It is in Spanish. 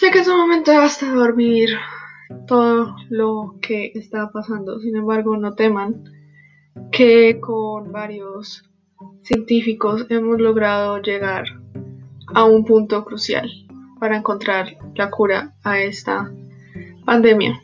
Sé que es un momento devastador dormir todo lo que está pasando, sin embargo no teman que con varios científicos hemos logrado llegar a un punto crucial para encontrar la cura a esta pandemia.